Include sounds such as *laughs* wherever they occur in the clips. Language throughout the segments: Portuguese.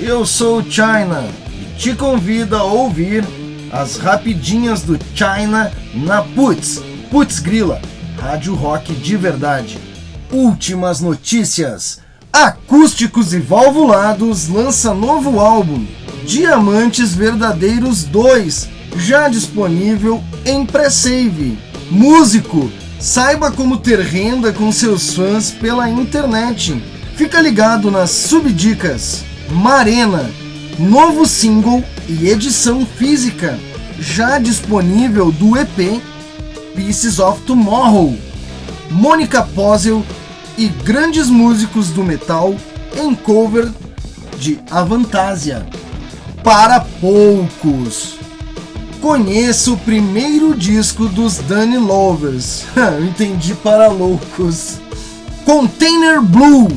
Eu sou China e te convido a ouvir as rapidinhas do China na Putz, Putz Grila, rádio rock de verdade. Últimas notícias. Acústicos e Valvulados lança novo álbum, Diamantes Verdadeiros 2, já disponível em pré-save. Músico, saiba como ter renda com seus fãs pela internet. Fica ligado nas subdicas. Marena, novo single e edição física, já disponível do EP Pieces of Tomorrow. Mônica Posel e grandes músicos do metal em cover de Avantasia. Para poucos. Conheça o primeiro disco dos Danny Lovers. *laughs* Entendi para loucos. Container Blue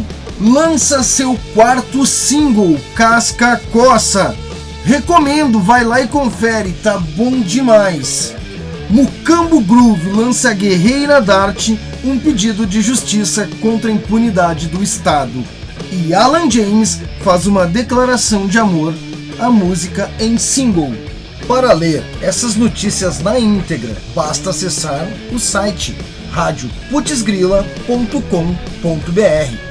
lança seu quarto single, Casca Coça. Recomendo, vai lá e confere, tá bom demais. Mucambo Groove lança Guerreira Darte um pedido de justiça contra a impunidade do Estado. E Alan James faz uma declaração de amor à música em single. Para ler essas notícias na íntegra, basta acessar o site radioputzgrila.com.br.